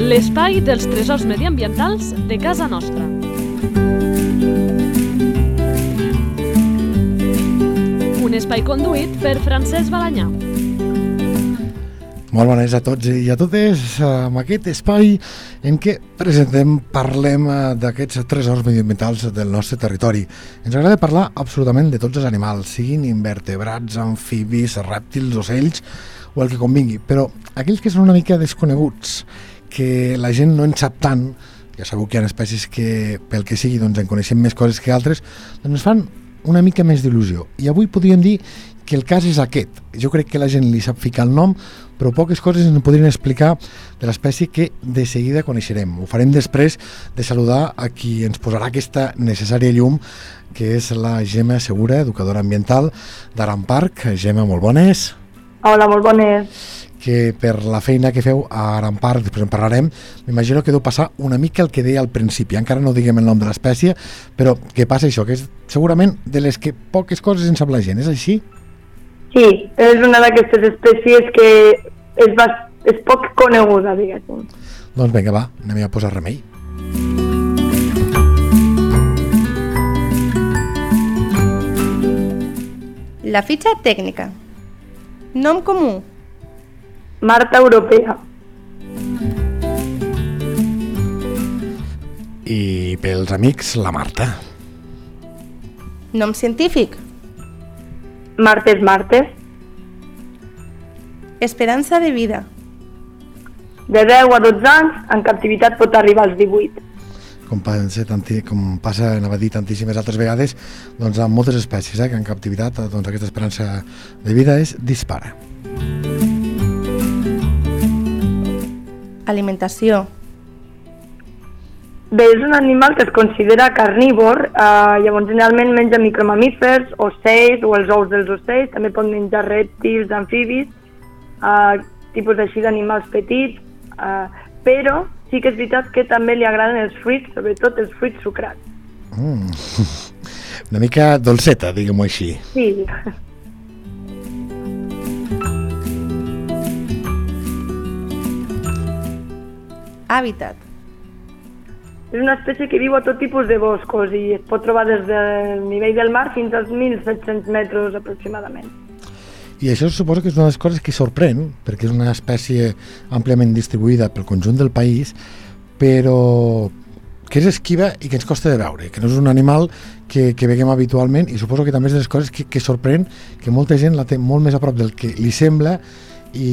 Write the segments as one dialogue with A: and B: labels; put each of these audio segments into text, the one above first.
A: L'espai dels tresors mediambientals de casa nostra. Un espai conduït per Francesc Balanyà.
B: Molt bones a tots i a totes amb aquest espai en què presentem, parlem eh, d'aquests tresors mediambientals del nostre territori. Ens agrada parlar absolutament de tots els animals, siguin invertebrats, amfibis, rèptils, ocells o el que convingui, però aquells que són una mica desconeguts, que la gent no en sap tant, ja sabeu que hi ha espècies que pel que sigui doncs en coneixem més coses que altres, doncs ens fan una mica més d'il·lusió. I avui podríem dir que el cas és aquest. Jo crec que la gent li sap ficar el nom, però poques coses ens podrien explicar de l'espècie que de seguida coneixerem. Ho farem després de saludar a qui ens posarà aquesta necessària llum, que és la Gemma Segura, educadora ambiental d'Aran Park. Gemma, molt bones.
C: Hola, molt bones.
B: Que per la feina que feu a Aran Park, després en parlarem, m'imagino que deu passar una mica el que deia al principi. Encara no diguem el nom de l'espècie, però què passa això? Que és segurament de les que poques coses en sap la gent, és així?
C: Sí, és una d'aquestes espècies que és, bast... és poc coneguda, diguéssim.
B: Doncs vinga, va, anem a posar remei.
D: La fitxa tècnica. Nom comú.
C: Marta europea.
B: I pels amics, la Marta.
D: Nom científic.
C: Martes, martes.
D: Esperança de vida.
C: De 10 a 12 anys, en captivitat pot arribar als 18.
B: Com passa, tanti, com passa anava a dir tantíssimes altres vegades, doncs amb moltes espècies eh, que en captivitat doncs, aquesta esperança de vida és dispara.
D: Alimentació.
C: Bé, és un animal que es considera carnívor, eh, llavors generalment menja micromamífers, ocells o els ous dels ocells, també pot menjar rèptils, amfibis, eh, tipus així d'animals petits, eh, però sí que és veritat que també li agraden els fruits, sobretot els fruits sucrats.
B: Mm. Una mica dolceta, diguem-ho així.
C: Sí,
D: Hàbitat.
C: és una espècie que viu a tot tipus de boscos i es pot trobar des del nivell del mar fins als 1.700 metres aproximadament.
B: I això suposo que és una de les coses que sorprèn, perquè és una espècie àmpliament distribuïda pel conjunt del país, però que és esquiva i que ens costa de veure, que no és un animal que, que veiem habitualment i suposo que també és de les coses que, que sorprèn que molta gent la té molt més a prop del que li sembla i,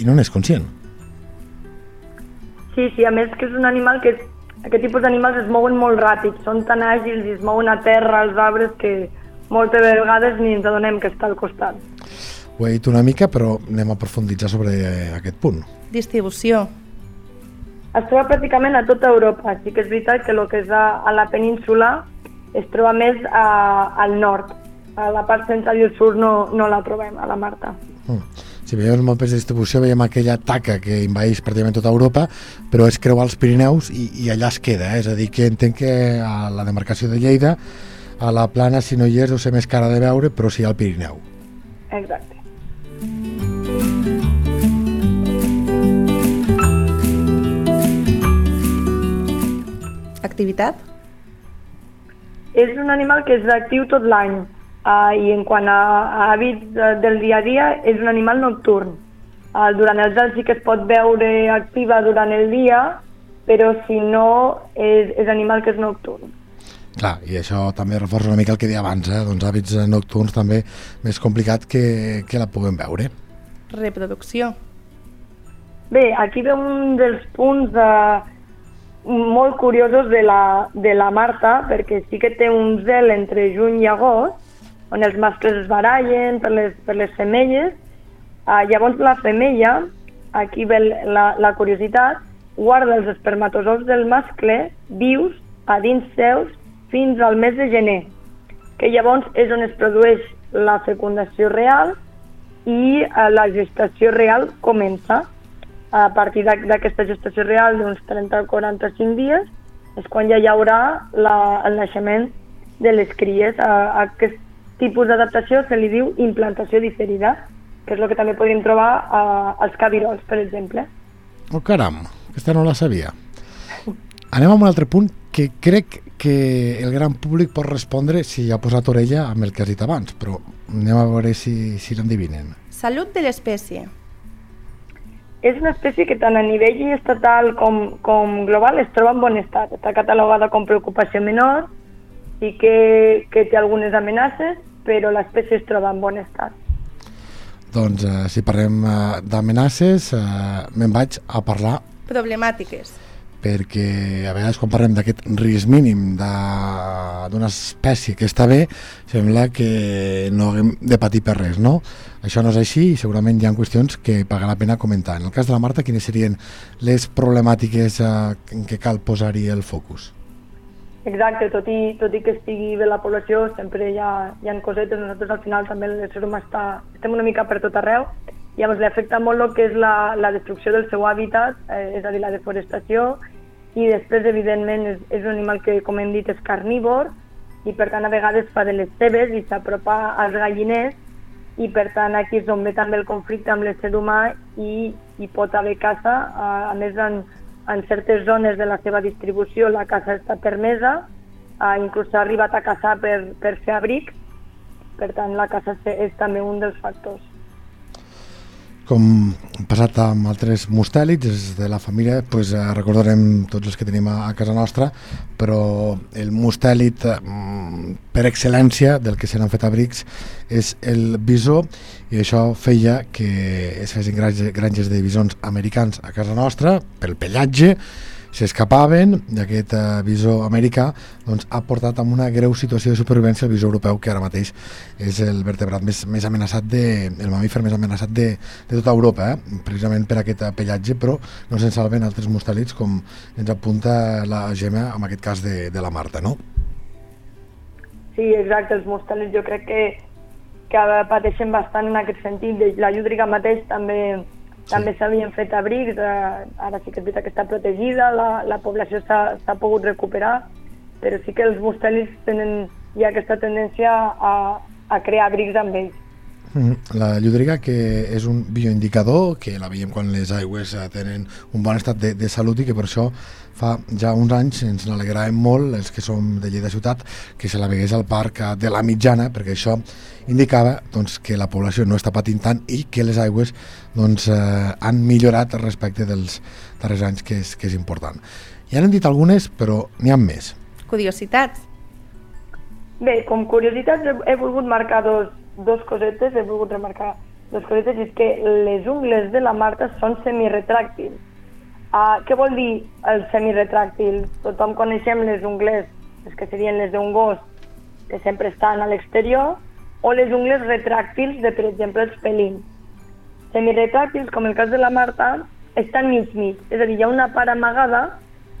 B: i no n'és conscient.
C: Sí, sí, a més que és un animal que aquest tipus d'animals es mouen molt ràpid, són tan àgils i es mouen a terra, als arbres, que moltes vegades ni ens adonem que està al costat.
B: Ho he dit una mica, però anem a profunditzar sobre eh, aquest punt.
D: Distribució.
C: Es troba pràcticament a tota Europa, sí que és veritat que el que és a, a la península es troba més a, al nord. A la part central i el sud no, no la trobem, a la Marta.
B: Mm. Si veiem els mapes de distribució veiem aquella taca que invadeix pràcticament tota Europa, però és creuar els Pirineus i, i allà es queda, eh? és a dir, que entenc que a la demarcació de Lleida, a la plana, si no hi és, deu ser més cara de veure, però sí al Pirineu.
C: Exacte.
D: Activitat.
C: És un animal que és actiu tot l'any uh, i en quant a, a hàbits uh, del dia a dia és un animal nocturn. Uh, durant els anys sí que es pot veure activa durant el dia, però si no és, és animal que és nocturn.
B: Clar, i això també reforça una mica el que deia abans, eh? doncs hàbits nocturns també més complicat que, que la puguem veure.
D: Reproducció.
C: Bé, aquí ve un dels punts de, molt curiosos de la, de la Marta, perquè sí que té un zel entre juny i agost, on els mascles es barallen per les, per les femelles. Uh, llavors la femella, aquí ve la, la curiositat, guarda els espermatozous del mascle vius a dins seus fins al mes de gener, que llavors és on es produeix la fecundació real i uh, la gestació real comença. A partir d'aquesta gestació real d'uns 30 o 45 dies és quan ja hi haurà la, el naixement de les cries. A aquest tipus d'adaptació se li diu implantació diferida, que és el que també podem trobar a, als cabirols, per exemple.
B: Oh, caram, Aquesta no la sabia. Anem a un altre punt que crec que el gran públic pot respondre si ha posat orella amb el que has dit abans, però anem a veure si, si l'endivinen.
D: Salut de l'espècie.
C: És una espècie que tant a nivell estatal com, com global es troba en bon estat. Està catalogada com preocupació menor i que, que té algunes amenaces, però l'espècie es troba en bon estat.
B: Doncs eh, si parlem eh, d'amenaces, eh, me'n vaig a parlar
D: Problemàtiques.
B: perquè a vegades quan parlem d'aquest risc mínim de- d'una espècie que està bé, sembla que no haguem de patir per res, no? Això no és així i segurament hi ha qüestions que paga la pena comentar. En el cas de la Marta, quines serien les problemàtiques eh, en què cal posar-hi el focus?
C: Exacte, tot i, tot i que estigui bé la població, sempre hi ha, hi ha cosetes, nosaltres al final també l'ésser humà està, estem una mica per tot arreu, llavors li afecta molt el que és la, la destrucció del seu hàbitat, eh, és a dir, la deforestació, i després, evidentment, és, és un animal que, com hem dit, és carnívor, i per tant a vegades fa de les seves i s'apropa als galliners, i per tant aquí és on ve també el conflicte amb l'ésser humà i hi pot haver caça, a, a més en, en certes zones de la seva distribució la caça està permesa, eh, inclús s'ha arribat a caçar per, per fer abric, per tant la caça és també un dels factors.
B: Com passat amb altres mustèlids des de la família, pues, eh, recordarem tots els que tenim a, casa nostra, però el mustèlid eh, per excel·lència del que se n'han fet abrics és el bisó i això feia que es fessin granges de bisons americans a casa nostra pel pellatge s'escapaven i aquest eh, bisó americà doncs, ha portat a una greu situació de supervivència el bisó europeu que ara mateix és el vertebrat més, més amenaçat de, el mamífer més amenaçat de, de tota Europa eh? precisament per aquest pellatge però no se'n salven altres mustèlids com ens apunta la Gemma en aquest cas de, de la Marta no?
C: Sí, exacte, els mostèlids jo crec que, que pateixen bastant en aquest sentit. La llúdriga mateix també. També s'havien fet abrics, eh, ara sí que és veritat que està protegida, la, la població s'ha pogut recuperar, però sí que els mostèlids tenen ha aquesta tendència a, a crear abrics amb ells.
B: Mm, La llúdriga, que és un bioindicador, que la veiem quan les aigües tenen un bon estat de, de salut i que per això fa ja uns anys ens n'alegràvem molt, els que som de Lleida Ciutat, que se la vegués al parc eh, de la mitjana, perquè això indicava doncs, que la població no està patint tant i que les aigües doncs, eh, han millorat respecte dels darrers anys, que és, que és important. Ja n'hem dit algunes, però n'hi ha més.
D: Curiositats.
C: Bé, com curiositats he, he volgut marcar dos, dos cosetes, he volgut remarcar dos cosetes, i és que les ungles de la Marta són semiretràctils. Uh, què vol dir el semiretràctil? Tothom coneixem les ungles, les que serien les d'un gos, que sempre estan a l'exterior, o les ungles retràctils de, per exemple, els felins. Semiretràctils, com el cas de la Marta, estan mig-mig, és a dir, hi ha una part amagada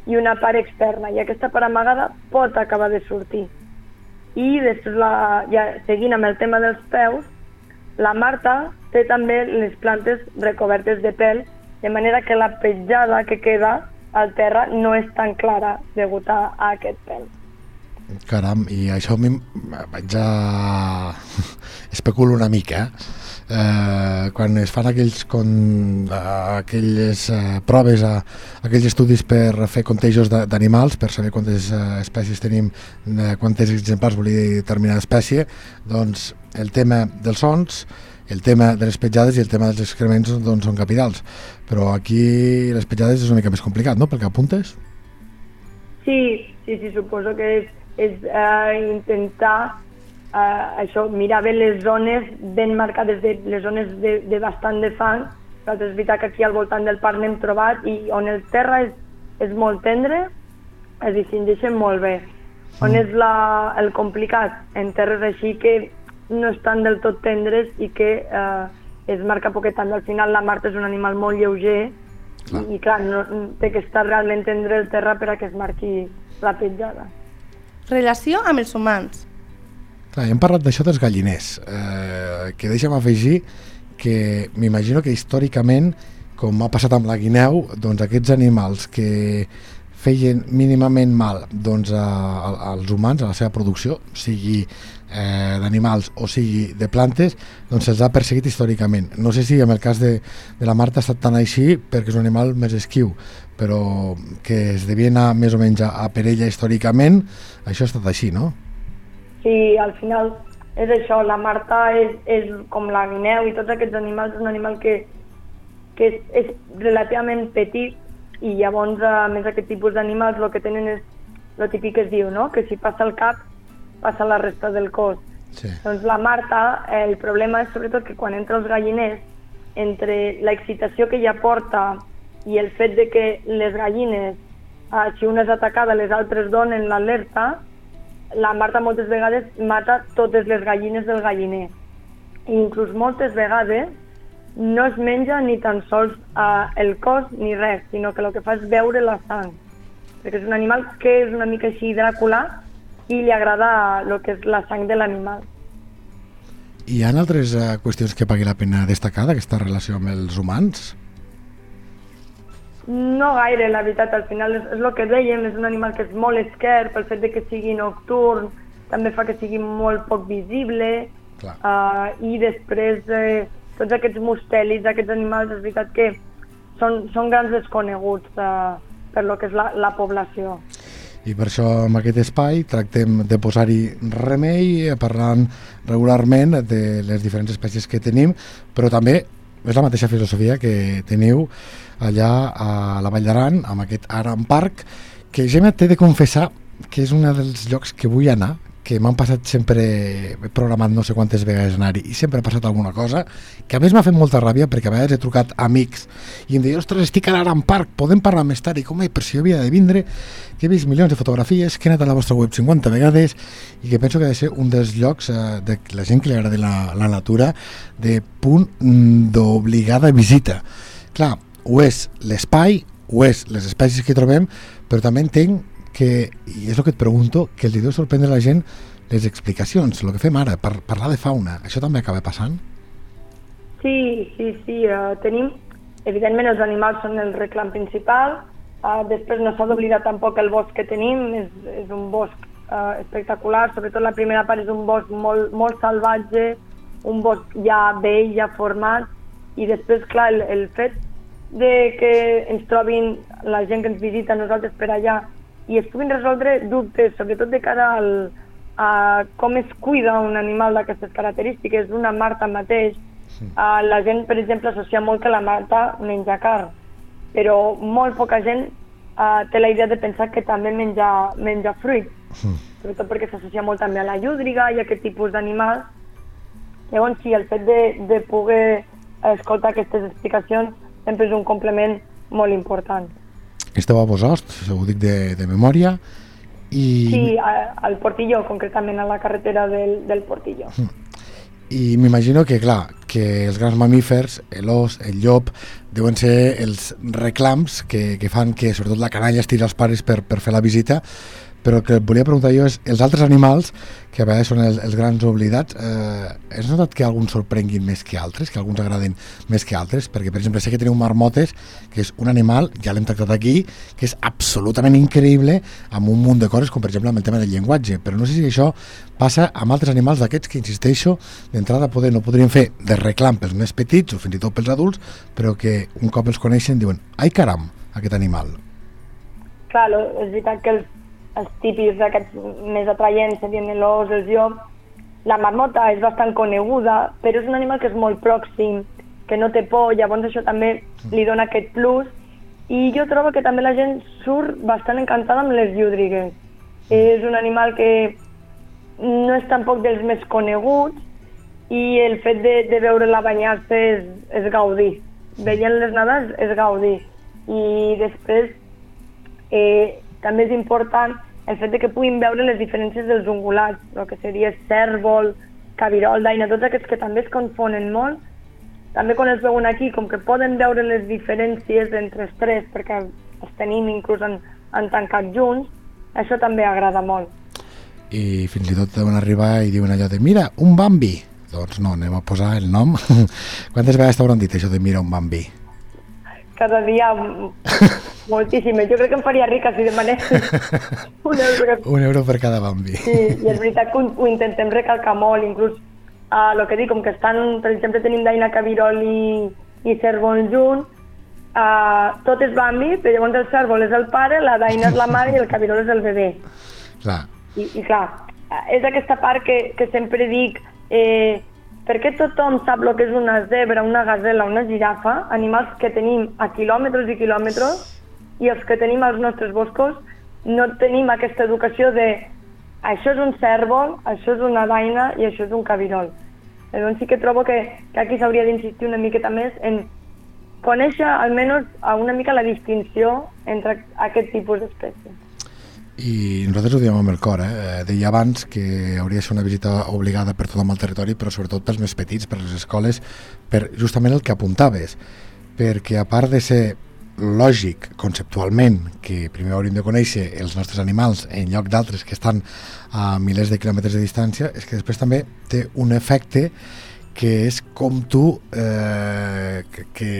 C: i una part externa, i aquesta part amagada pot acabar de sortir. I després, la, ja seguint amb el tema dels peus, la Marta té també les plantes recobertes de pèl, de manera que la petjada que queda al terra no és tan clara degut a, a aquest pèl.
B: Caram, i això a mi vaig a... especulo una mica, eh? Eh, quan es fan aquells con, eh, aquelles eh, proves, a, aquells estudis per fer contejos d'animals, per saber quantes eh, espècies tenim, eh, quantes exemplars volia dir determinada espècie, doncs el tema dels sons, el tema de les petjades i el tema dels excrements doncs, són capitals. Però aquí les petjades és una mica més complicat, no?, pel que apuntes.
C: Sí, sí, sí, suposo que és, és uh, intentar uh, això, mirar bé les zones ben marcades, de, les zones de, de bastant de fang. Però és veritat que aquí al voltant del parc n'hem trobat i on el terra és, és molt tendre, es distingeixen molt bé. On és la, el complicat? En terres així que no estan del tot tendres i que eh, es marca poquetant. Al final la Marta és un animal molt lleuger
B: Clar.
C: i, i clar, no, té que estar realment tendre el terra per a que es marqui la petjada.
D: Relació amb els humans.
B: Clar, hem parlat d'això dels galliners, eh, que deixa'm afegir que m'imagino que històricament, com ha passat amb la guineu, doncs aquests animals que feien mínimament mal doncs, a, a, als humans, a la seva producció, sigui eh, d'animals o sigui de plantes, doncs se'ls ha perseguit històricament. No sé si en el cas de, de la Marta ha estat tan així perquè és un animal més esquiu, però que es devia anar més o menys a, a per ella històricament, això ha estat així, no?
C: Sí, al final és això, la Marta és, és com la guineu i tots aquests animals, és un animal que, que és, és relativament petit i llavors, a més aquest tipus d'animals, el que tenen és el típic que es diu, no? que si passa el cap, passa la resta del cos.
B: Sí.
C: Doncs la Marta, el problema és sobretot que quan entra els galliners, entre l'excitació que ella porta i el fet de que les gallines, eh, si una és atacada, les altres donen l'alerta, la Marta moltes vegades mata totes les gallines del galliner. I inclús moltes vegades no es menja ni tan sols eh, el cos ni res, sinó que el que fa és beure la sang. Perquè és un animal que és una mica així Dràcula i li agrada el que és la sang de l'animal.
B: Hi ha altres eh, qüestions que pagui la pena destacar d'aquesta relació amb els humans?
C: No gaire, la veritat, al final és, és el que dèiem, és un animal que és molt esquer pel fet de que sigui nocturn, també fa que sigui molt poc visible,
B: Clar.
C: uh, i després eh, tots aquests mustelis, aquests animals, és veritat que són, són grans desconeguts uh, per lo que és la, la població.
B: I per això en aquest espai tractem de posar-hi remei, eh, parlant regularment de les diferents espècies que tenim, però també és la mateixa filosofia que teniu allà a la Vall d'Aran, amb aquest Aran Park, que Gemma t'he de confessar que és un dels llocs que vull anar, que m'han passat sempre he programat no sé quantes vegades anar-hi i sempre ha passat alguna cosa que a més m'ha fet molta ràbia perquè a vegades he trucat amics i em deia, ostres, estic a l'Aran Park podem parlar més tard? I com, eh, per si jo havia de vindre que he vist milions de fotografies que he anat a la vostra web 50 vegades i que penso que ha de ser un dels llocs eh, de la gent que li agrada la, la natura de punt d'obligada visita clar, ho és l'espai ho és les espècies que trobem però també entenc que, i és el que et pregunto, que els deu sorprendre la gent les explicacions, el que fem ara, per parlar de fauna, això també acaba passant?
C: Sí, sí, sí. Uh, tenim, evidentment, els animals són el reclam principal. Uh, després no s'ha d'oblidar tampoc el bosc que tenim. És, és un bosc uh, espectacular. Sobretot la primera part és un bosc molt, molt salvatge, un bosc ja vell, ja format. I després, clar, el, el fet de que ens trobin la gent que ens visita nosaltres per allà i es puguin resoldre dubtes, sobretot de cara al, a com es cuida un animal d'aquestes característiques, una Marta mateix, Uh, la gent, per exemple, associa molt que la Marta menja carn, però molt poca gent uh, té la idea de pensar que també menja, menja fruit,
B: Mm.
C: sobretot perquè s'associa molt també a la llúdriga i a aquest tipus d'animals. Llavors, sí, el fet de, de poder escoltar aquestes explicacions sempre és un complement molt important.
B: Esteu a Bosost, ho dic de, de memòria, i,
C: Sí, a- al Portillo, concretament a la carretera del, del Portillo.
B: i m'imagino que, clar, que els grans mamífers, l'os, el llop, deuen ser els reclams que, que fan que sobretot la canalla estiri els pares per, per fer la visita, però el que et volia preguntar jo és, els altres animals, que a vegades són els, els grans oblidats, eh, has notat que alguns sorprenguin més que altres, que alguns agraden més que altres? Perquè, per exemple, sé que teniu marmotes, que és un animal, ja l'hem tractat aquí, que és absolutament increïble amb un munt de coses, com per exemple amb el tema del llenguatge, però no sé si això passa amb altres animals d'aquests que, insisteixo, d'entrada poder no podrien fer de reclam pels més petits o fins i tot pels adults, però que un cop els coneixen diuen, ai caram, aquest animal.
C: Clar, és veritat que els, els típics d'aquests més atraients serien l'os, el llop. La marmota és bastant coneguda, però és un animal que és molt pròxim, que no té por, llavors això també li dona aquest plus. I jo trobo que també la gent surt bastant encantada amb les llúdrigues. És un animal que no és tampoc dels més coneguts i el fet de, de veure-la banyar-se és, és gaudir. Veient les nedar és gaudir. I després eh, també és important el fet de que puguin veure les diferències dels ungulats, el que seria cèrvol, cabirol, daina, tots aquests que també es confonen molt, també quan els veuen aquí, com que poden veure les diferències entre els tres, perquè els tenim inclús en, en tancat junts, això també agrada molt.
B: i fins i tot deuen arribar i diuen allò de mira, un Bambi. Doncs no, anem a posar el nom. Quantes vegades t'hauran dit això de mira un Bambi
C: Cada dia moltíssim. Jo crec que em faria rica si demanés un euro.
B: Un euro per cada bambi.
C: Sí, i és veritat que ho, intentem recalcar molt, inclús uh, el que dic, com que estan, per exemple, tenim Daina Cabirol i, i Cèrvol junt, uh, tot és Bambi, però llavors el Cèrvol és el pare, la Daina és la mare i el Cabirol és el bebè.
B: Clar.
C: I, i clar, eh, és aquesta part que, que sempre dic, eh, per què tothom sap el que és una zebra, una gazela, una girafa, animals que tenim a quilòmetres i quilòmetres, i els que tenim als nostres boscos no tenim aquesta educació de això és un cèrvol, això és una daina i això és un cabirol. Llavors sí que trobo que, que aquí s'hauria d'insistir una miqueta més en conèixer almenys una mica la distinció entre aquest tipus d'espècies.
B: I nosaltres ho diem amb el cor, eh? Deia abans que hauria de ser una visita obligada per tothom al territori, però sobretot pels més petits, per les escoles, per justament el que apuntaves, perquè a part de ser lògic, conceptualment, que primer hauríem de conèixer els nostres animals en lloc d'altres que estan a milers de quilòmetres de distància, és que després també té un efecte que és com tu, eh, que, que,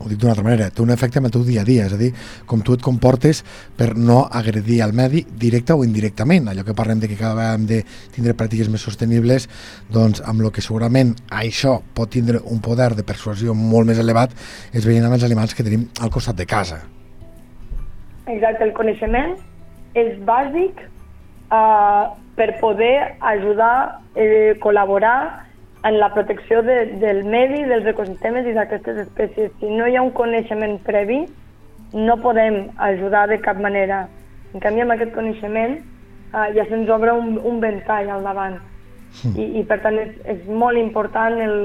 B: ho dic d'una altra manera, té un efecte en el teu dia a dia, és a dir, com tu et comportes per no agredir el medi directe o indirectament. Allò que parlem de que cada vegada hem de tindre pràctiques més sostenibles, doncs amb el que segurament això pot tindre un poder de persuasió molt més elevat és veient amb els animals que tenim al costat de casa.
C: Exacte, el coneixement és bàsic uh, per poder ajudar, eh, col·laborar en la protecció de, del medi, dels ecosistemes i d'aquestes espècies. Si no hi ha un coneixement previ, no podem ajudar de cap manera. En canvi, amb aquest coneixement eh, ja se'ns obre un, un ventall al davant. Mm. I, I, per tant, és, és molt important el,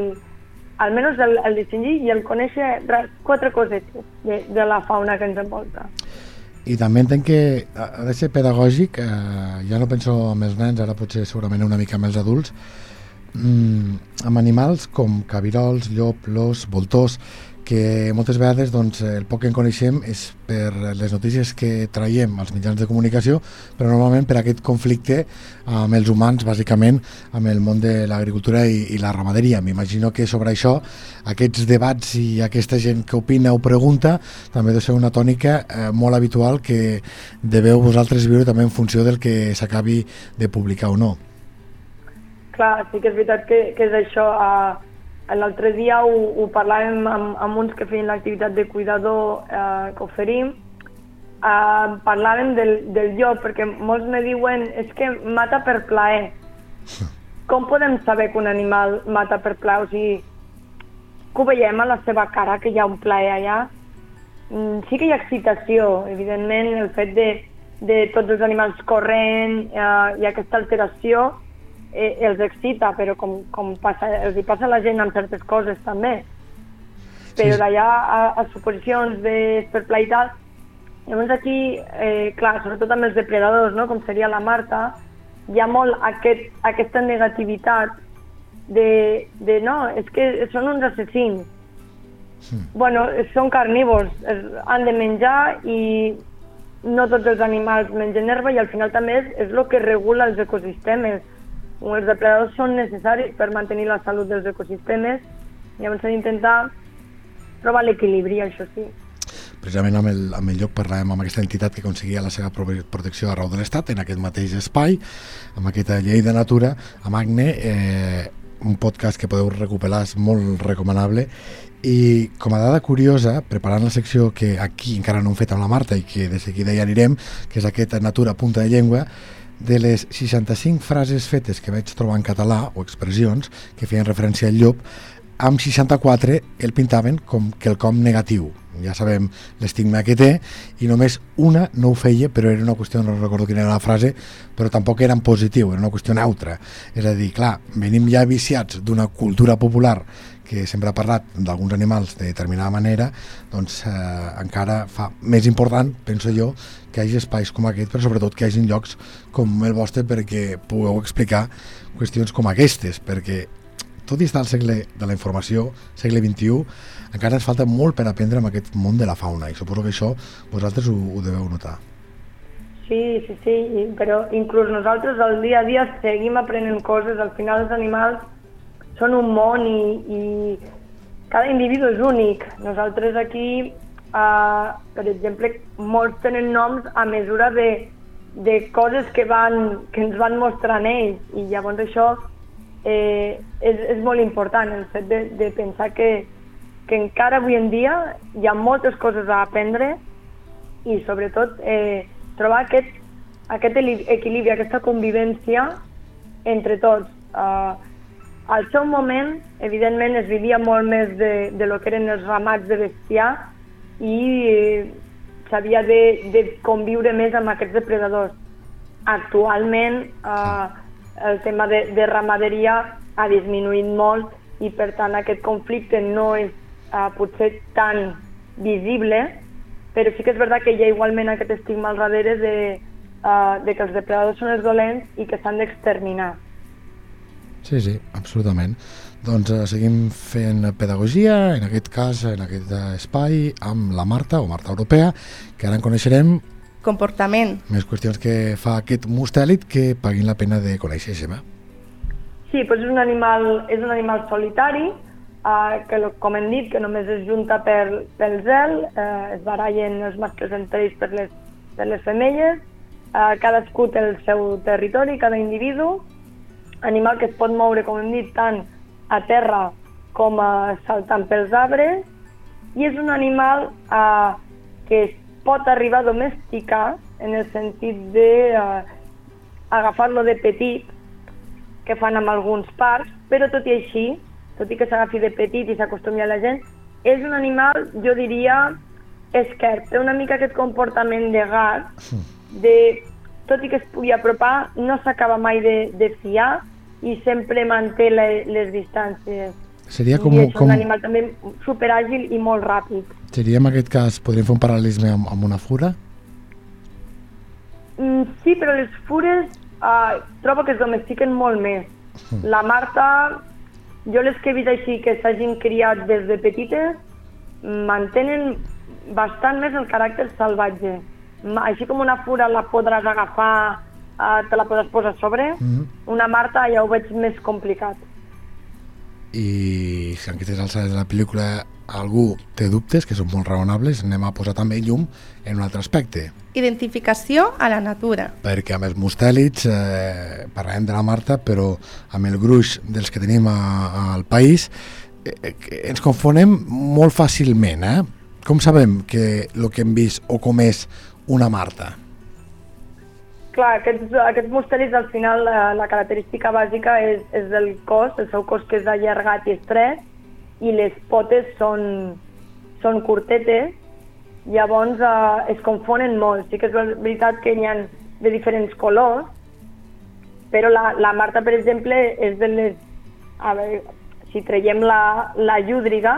C: almenys el, el distingir i el conèixer quatre cosetes de, de la fauna que ens envolta.
B: I també entenc que ha de ser pedagògic, eh, ja no penso amb els nens, ara potser segurament una mica amb els adults, mm, amb animals com cabirols, llop, los, voltors, que moltes vegades doncs, el poc que en coneixem és per les notícies que traiem als mitjans de comunicació, però normalment per aquest conflicte amb els humans, bàsicament amb el món de l'agricultura i, i la ramaderia. M'imagino que sobre això aquests debats i aquesta gent que opina o pregunta també deu ser una tònica eh, molt habitual que deveu vosaltres viure també en funció del que s'acabi de publicar o no.
C: Clar, sí que és veritat que, que és això. Uh, L'altre dia ho, ho parlàvem amb, amb uns que feien l'activitat de cuidador uh, que oferim. Uh, parlàvem del, del llop, perquè molts me diuen és que mata per plaer. Com podem saber que un animal mata per plaer? O sigui, que ho veiem a la seva cara, que hi ha un plaer allà. Mm, sí que hi ha excitació, evidentment, el fet de, de tots els animals corrent, eh, ha aquesta alteració, eh, els excita, però com, com passa, els hi passa a la gent amb certes coses també. Però sí. d'allà a, a suposicions d'esperpla i tal, llavors aquí, eh, clar, sobretot amb els depredadors, no? com seria la Marta, hi ha molt aquest, aquesta negativitat de, de no, és que són uns assassins. Sí. Bueno, són carnívors, es, han de menjar i no tots els animals mengen herba i al final també és, és el que regula els ecosistemes els depredadors són necessaris per mantenir la salut dels ecosistemes, llavors s'ha d'intentar trobar l'equilibri, això sí.
B: Precisament amb el, amb el lloc parlàvem amb aquesta entitat que aconseguia la seva protecció arreu de l'Estat, en aquest mateix espai, amb aquesta llei de natura, amb Agne, eh, un podcast que podeu recuperar, és molt recomanable, i com a dada curiosa, preparant la secció que aquí encara no hem fet amb la Marta i que de seguida ja anirem, que és aquesta Natura Punta de Llengua, de les 65 frases fetes que vaig trobar en català, o expressions, que feien referència al llop, amb 64 el pintaven com quelcom negatiu. Ja sabem l'estigma que té, i només una no ho feia, però era una qüestió, no recordo quina era la frase, però tampoc era en positiu, era una qüestió neutra. És a dir, clar, venim ja viciats d'una cultura popular que sempre ha parlat d'alguns animals de determinada manera, doncs eh, encara fa més important, penso jo, que hi hagi espais com aquest, però sobretot que hi hagi llocs com el vostre perquè pugueu explicar qüestions com aquestes, perquè tot i estar al segle de la informació, segle XXI, encara ens falta molt per aprendre en aquest món de la fauna i suposo que això vosaltres ho, ho deveu notar.
C: Sí, sí, sí, però inclús nosaltres al dia a dia seguim aprenent coses, al final els animals són un món i, i cada individu és únic. Nosaltres aquí uh, per exemple, molts tenen noms a mesura de, de coses que, van, que ens van mostrant ells i llavors això eh, és, és molt important, el fet de, de pensar que, que encara avui en dia hi ha moltes coses a aprendre i sobretot eh, trobar aquest, aquest equilibri, aquesta convivència entre tots. Uh, al seu moment, evidentment, es vivia molt més de, de lo que eren els ramats de bestiar i eh, s'havia de, de conviure més amb aquests depredadors. Actualment, eh, el tema de, de ramaderia ha disminuït molt i, per tant, aquest conflicte no és eh, potser tan visible, però sí que és veritat que hi ha igualment aquest estigma al darrere de, uh, de que els depredadors són els dolents i que s'han d'exterminar.
B: Sí, sí, absolutament. Doncs eh, seguim fent pedagogia, en aquest cas, en aquest eh, espai, amb la Marta, o Marta Europea, que ara en coneixerem
D: Comportament.
B: més qüestions que fa aquest mustèlit que paguin la pena de conèixer, Gemma.
C: Sí, doncs és un animal, és un animal solitari, eh, que lo- com hem dit, que només es junta per, pel zel, eh, es barallen els mascles entre ells per les, per les femelles, eh, cadascú té el seu territori, cada individu, animal que es pot moure, com hem dit, tant a terra com a saltant pels arbres, i és un animal eh, que es pot arribar a domesticar en el sentit de eh, agafar-lo de petit, que fan amb alguns parcs, però tot i així, tot i que s'agafi de petit i s'acostumi a la gent, és un animal, jo diria, esquerp. Té una mica aquest comportament de gat, de, tot i que es pugui apropar, no s'acaba mai de, de fiar i sempre manté le, les distàncies.
B: Seria com,
C: I és
B: com,
C: un animal també superàgil i molt ràpid.
B: seria en aquest cas, podríem fer un paral·lelisme amb, amb una fura?
C: Mm, sí, però les fures uh, trobo que es domestiquen molt més. La Marta, jo les que he vist així que s'hagin criat des de petites, mantenen bastant més el caràcter salvatge. Així com una fura la podràs agafar, uh, te la podràs posar sobre,
B: Mhm.
C: una Marta ja ho veig més complicat.
B: I si en aquestes alçades de la pel·lícula algú té dubtes, que són molt raonables, anem a posar també llum en un altre aspecte.
D: Identificació a la natura.
B: perquè amb els mustèlits eh, parlarem de la Marta però amb el gruix dels que tenim a, a, al país eh, eh, ens confonem molt fàcilment eh? com sabem que el que hem vist o com és una Marta
C: Clar, aquests, aquests mustèlids al final la, la característica bàsica és, és del cos, el seu cos que és allargat i estret i les potes són, són curtetes, llavors eh, es confonen molt. Sí que és veritat que n'hi ha de diferents colors, però la, la Marta, per exemple, és de les... A veure, si traiem la, la llúdriga,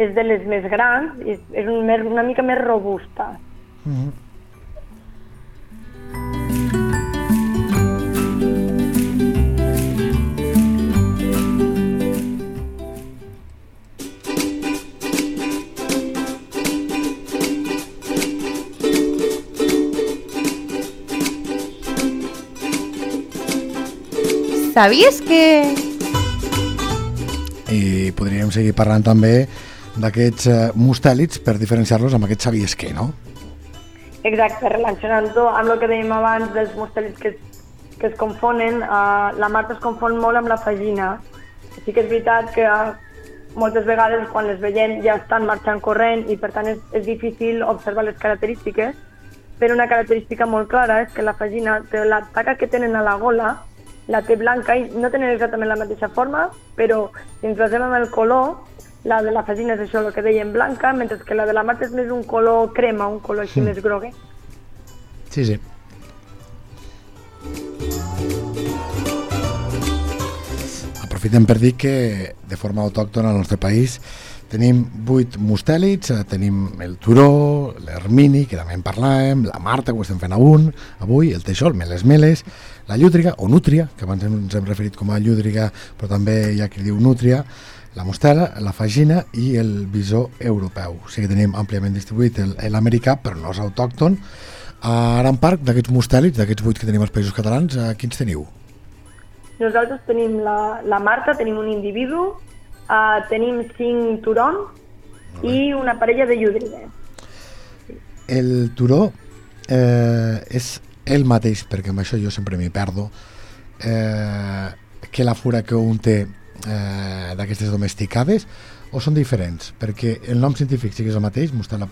C: és de les més grans, és, és un, una mica més robusta.
D: Sabies que...
B: i podríem seguir parlant també d'aquests eh, mustèlits per diferenciar-los amb aquests sabies què, no?
C: Exacte, relacionant-ho amb el que dèiem abans dels mustèlids que, es- que es confonen, uh, la Marta es confon molt amb la fagina. Sí que és veritat que uh, moltes vegades quan les veiem ja estan marxant corrent i per tant és, és difícil observar les característiques, però una característica molt clara és que la fagina té la taca que tenen a la gola, la té blanca i no tenen exactament la mateixa forma, però si ens basem en el color, la de la fagina és això, el que dèiem blanca, mentre que la de la Marta és més un color crema, un color així més groguet.
B: Sí, sí. Aprofitem per dir que de forma autòctona al nostre país tenim vuit mustèlits, eh, tenim el turó, l'ermini, que també en parlàvem, la Marta, que ho estem fent avui, avui el teixol, meles meles, la llúdriga, o nútria, que abans ens hem referit com a llúdriga, però també hi ha qui diu nútria, la mostela, la fagina i el bisó europeu. O sigui que tenim àmpliament distribuït l'americà, però no és autòcton. A Aran Park, d'aquests mustèlits, d'aquests vuit que tenim als països catalans, eh, quins teniu?
C: Nosaltres tenim la, la Marta, tenim un individu, uh, tenim cinc turons i una parella de llúdrigues.
B: el turó eh, és el mateix, perquè amb això jo sempre m'hi perdo, eh, que la fura que un té eh, d'aquestes domesticades, o són diferents? Perquè el nom científic sí que és el mateix, Mustela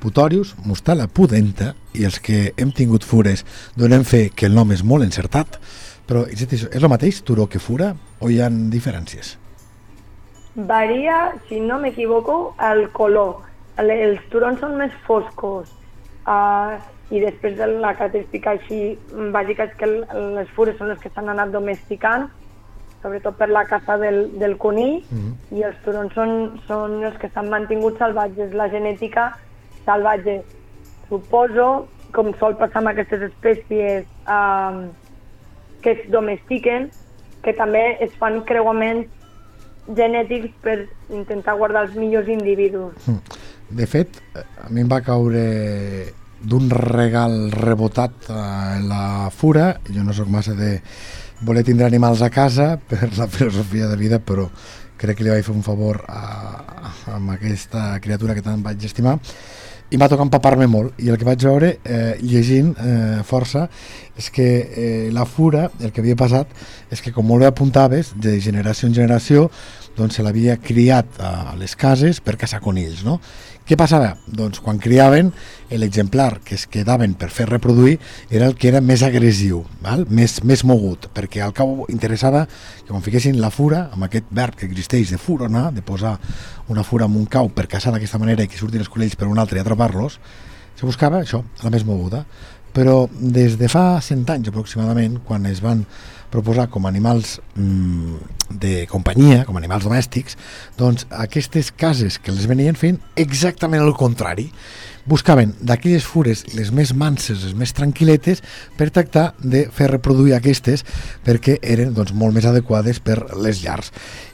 B: putorius, Mustela pudenta, i els que hem tingut fures donem fe que el nom és molt encertat, però és el mateix turó que fura o hi ha diferències?
C: Varia, si no m'equivoco, el color. Els turons són més foscos uh, i després de la característica així bàsica és que les fures són les que s'han anat domesticant sobretot per la caça del, del conill, mm -hmm. i els turons són, són els que s'han mantingut salvatges. La genètica salvatge, suposo, com sol passar amb aquestes espècies eh, que es domestiquen, que també es fan creuaments genètics per intentar guardar els millors individus. Mm.
B: De fet, a mi em va caure d'un regal rebotat en la fura, jo no sóc massa de voler tindre animals a casa per la filosofia de vida, però crec que li vaig fer un favor a, a, a aquesta criatura que tant vaig estimar i va tocar empapar-me molt i el que vaig veure eh, llegint eh, força és que eh, la fura, el que havia passat és que com molt bé apuntaves de generació en generació doncs se l'havia criat a les cases per caçar conills no? Què passava? Doncs quan criaven, l'exemplar que es quedaven per fer reproduir era el que era més agressiu, val? Més, més mogut, perquè al cabo interessava que quan fiquessin la fura, amb aquest verb que existeix de furonar, de posar una fura en un cau per caçar d'aquesta manera i que surtin els conills per un altre i atrapar-los, se buscava això, la més moguda. Però des de fa 100 anys aproximadament, quan es van proposar com animals mmm, de companyia, com animals domèstics, doncs aquestes cases que les venien fent exactament el contrari buscaven d'aquelles fures les més manses, les més tranquil·letes, per tractar de fer reproduir aquestes perquè eren doncs, molt més adequades per les llars.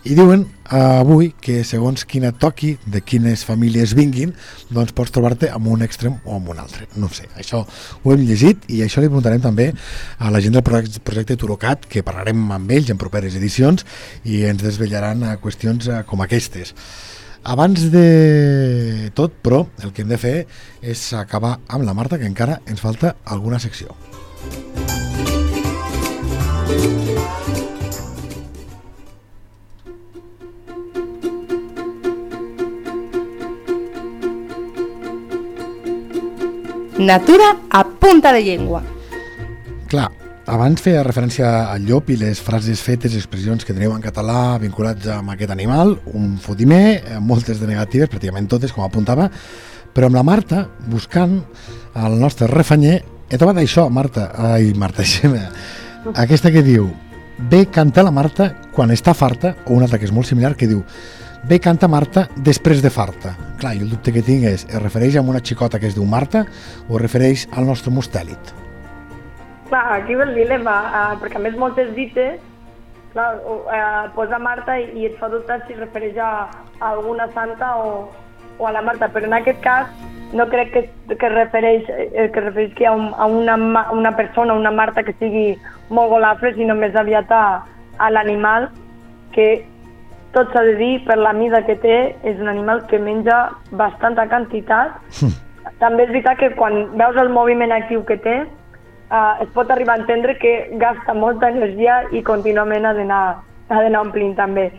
B: I diuen eh, avui que segons quina toqui, de quines famílies vinguin, doncs pots trobar-te amb un extrem o amb un altre. No sé, això ho hem llegit i això li preguntarem també a la gent del projecte, projecte Turocat, que parlarem amb ells en properes edicions i ens desvetllaran a qüestions eh, com aquestes. Abans de tot, però, el que hem de fer és acabar amb la Marta, que encara ens falta alguna secció.
D: Natura a punta de llengua.
B: Clar, abans feia referència al llop i les frases fetes, expressions que teniu en català vinculats amb aquest animal, un fotimer, eh, moltes de negatives, pràcticament totes, com apuntava, però amb la Marta, buscant el nostre refanyer, he trobat això, Marta, ai, Marta, Xema, aquesta que diu, ve canta la Marta quan està farta, o una altra que és molt similar, que diu, ve canta Marta després de farta. Clar, i el dubte que tinc és, es refereix a una xicota que es diu Marta o es refereix al nostre mustèlit?
C: Clar, aquí ve el dilema, uh, perquè a més moltes dites, clar, uh, posa Marta i, i et fa dubtar si es refereix a, a alguna santa o, o a la Marta, però en aquest cas no crec que, que, refereix, eh, que refereix que a, un, a una, una persona, una Marta que sigui molt golafre, sinó més aviat a, a l'animal, que tot s'ha de dir, per la mida que té, és un animal que menja bastanta quantitat. Mm. També és veritat que quan veus el moviment actiu que té, uh, es pot arribar a entendre que gasta molta energia i contínuament ha d'anar omplint també.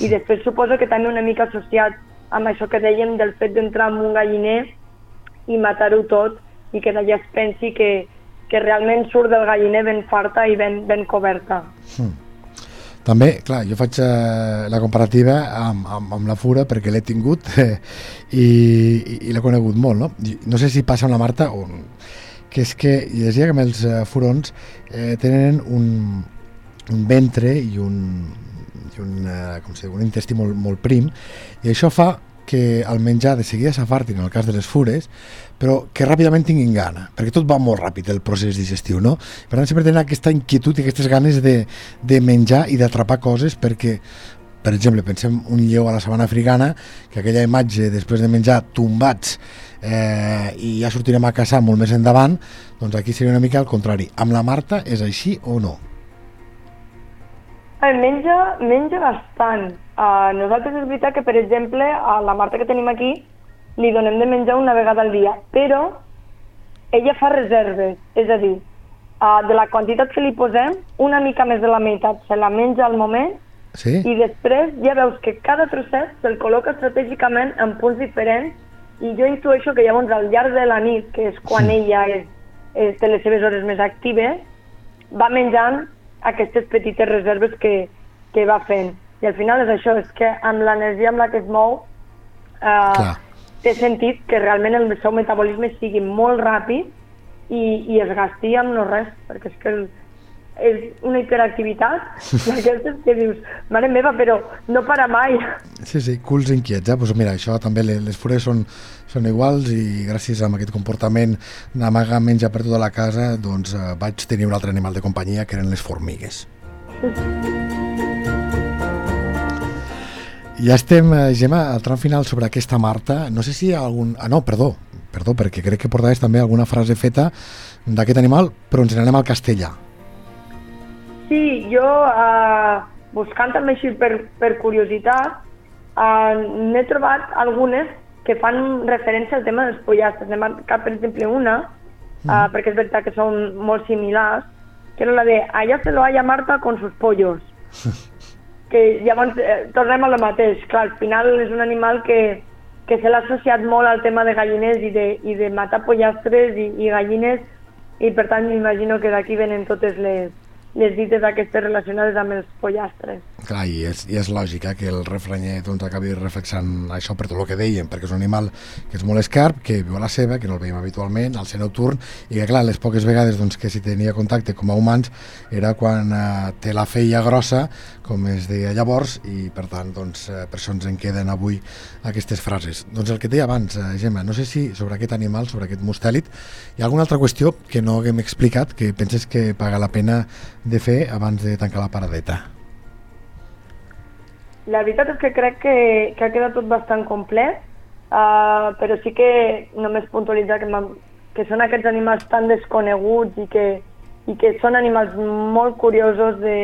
C: I després suposo que també una mica associat amb això que dèiem del fet d'entrar en un galliner i matar-ho tot i que d'allà es pensi que, que realment surt del galliner ben farta i ben, ben coberta. Mm.
B: També, clar, jo faig eh, la comparativa amb, amb, amb la fura perquè l'he tingut eh, i, i, i l'he conegut molt, no? No sé si passa amb la Marta o que és que llegia que els eh, furons eh, tenen un, un ventre i un, i un, eh, com diu, un intestí molt, molt prim i això fa que el menjar de seguida s'afartin en el cas de les fures, però que ràpidament tinguin gana, perquè tot va molt ràpid el procés digestiu, no? Per tant, sempre tenen aquesta inquietud i aquestes ganes de, de menjar i d'atrapar coses perquè per exemple, pensem un lleó a la sabana africana, que aquella imatge després de menjar tombats eh, i ja sortirem a caçar molt més endavant, doncs aquí seria una mica al contrari. Amb la Marta és així o no?
C: Eh, menja, menja bastant. Uh, nosaltres és veritat que, per exemple, a la Marta que tenim aquí li donem de menjar una vegada al dia, però ella fa reserves, és a dir, uh, de la quantitat que li posem, una mica més de la meitat se la menja al moment
B: Sí?
C: i després ja veus que cada trosset se'l col·loca estratègicament en punts diferents i jo intueixo que llavors al llarg de la nit, que és quan ella és, és, té les seves hores més actives, va menjant aquestes petites reserves que, que va fent. I al final és això, és que amb l'energia amb la que es mou eh,
B: Clar.
C: té sentit que realment el seu metabolisme sigui molt ràpid i, i es gasti amb no res, perquè és que el, és una hiperactivitat d'aquestes que dius, mare meva, però no para mai.
B: Sí, sí, culs inquiets, eh? Pues mira, això també, le- les fures són, són iguals i gràcies a aquest comportament d'amagar menja per tota la casa, doncs eh, vaig tenir un altre animal de companyia que eren les formigues. Ja estem, eh, Gemma, al tram final sobre aquesta Marta. No sé si hi ha algun... Ah, no, perdó, perdó, perquè crec que portaves també alguna frase feta d'aquest animal, però ens n'anem al castellà.
C: Sí, jo, eh, buscant també així per, per curiositat, eh, n'he trobat algunes que fan referència al tema dels pollastres. N'he marcat, per exemple, una, eh, perquè és veritat que són molt similars, que era la de allá se lo halla Marta con sus pollos. que llavors eh, tornem a lo mateix. Clar, al final és un animal que, que se l'ha associat molt al tema de galliners i de, i de matar pollastres i, i gallines i per tant m'imagino que d'aquí venen totes les, les aquestes relacionades amb els pollastres.
B: Clar, i és, i és lògic eh, que el refranyer doncs, acabi reflexant això per tot el que dèiem, perquè és un animal que és molt escarp, que viu a la seva, que no el veiem habitualment, al ser nocturn, i que clar, les poques vegades doncs, que si tenia contacte com a humans era quan eh, té la feia grossa, com es deia llavors, i per tant, doncs, eh, per això ens en queden avui aquestes frases. Doncs el que deia abans, eh, Gemma, no sé si sobre aquest animal, sobre aquest mustèlid, hi ha alguna altra qüestió que no haguem explicat, que penses que paga la pena de fer abans de tancar la paradeta.
C: La veritat és que crec que, que ha quedat tot bastant complet, uh, però sí que només puntualitzar que, que són aquests animals tan desconeguts i que, i que són animals molt curiosos, de,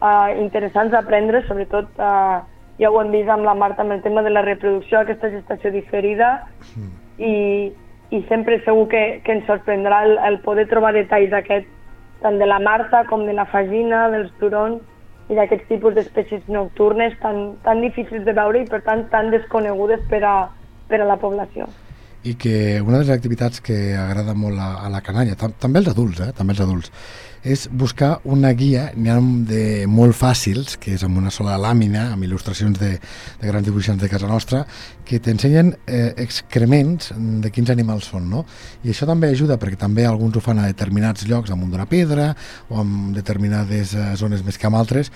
C: uh, interessants d'aprendre, sobretot uh, ja ho hem vist amb la Marta amb el tema de la reproducció, aquesta gestació diferida, i, i sempre segur que, que ens sorprendrà el, el poder trobar detalls d'aquest, tant de la Marta com de la fagina, dels turons, i d'aquests tipus d'espècies nocturnes tan, tan difícils de veure i per tant tan desconegudes per a, per a la població.
B: I que una de les activitats que agrada molt a, a la canalla, tam també els adults, eh? també els adults, és buscar una guia, n'hi ha de molt fàcils, que és amb una sola làmina, amb il·lustracions de, de grans dibuixants de casa nostra, que t'ensenyen eh, excrements de quins animals són, no? I això també ajuda, perquè també alguns ho fan a determinats llocs, damunt d'una pedra, o en determinades eh, zones més que en altres,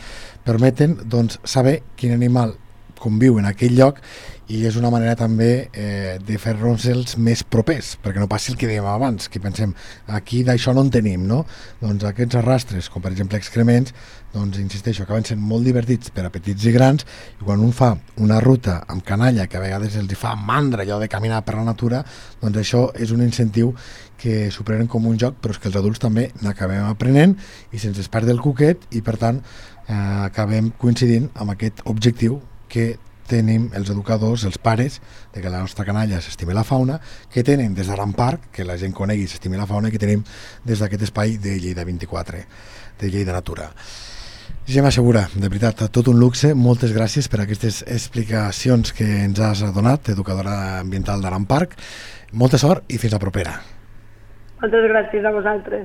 B: permeten doncs, saber quin animal conviu en aquell lloc i és una manera també eh, de fer-nos els més propers, perquè no passi el que dèiem abans, que pensem, aquí d'això no en tenim, no? Doncs aquests arrastres, com per exemple excrements, doncs insisteixo, acaben sent molt divertits per a petits i grans, i quan un fa una ruta amb canalla, que a vegades els fa mandra allò de caminar per la natura, doncs això és un incentiu que s'ho prenen com un joc, però és que els adults també n'acabem aprenent i se'ns es perd el cuquet i per tant eh, acabem coincidint amb aquest objectiu que tenim els educadors, els pares, de que la nostra canalla s'estimi la fauna, que tenen des de l'Amparc, que la gent conegui i s'estimi la fauna, que tenim des d'aquest espai de Lleida 24, de Lleida Natura. Gemma Segura, de veritat, tot un luxe. Moltes gràcies per aquestes explicacions que ens has donat, educadora ambiental de l'Amparc. Molta sort i fins a propera.
C: Moltes gràcies a vosaltres.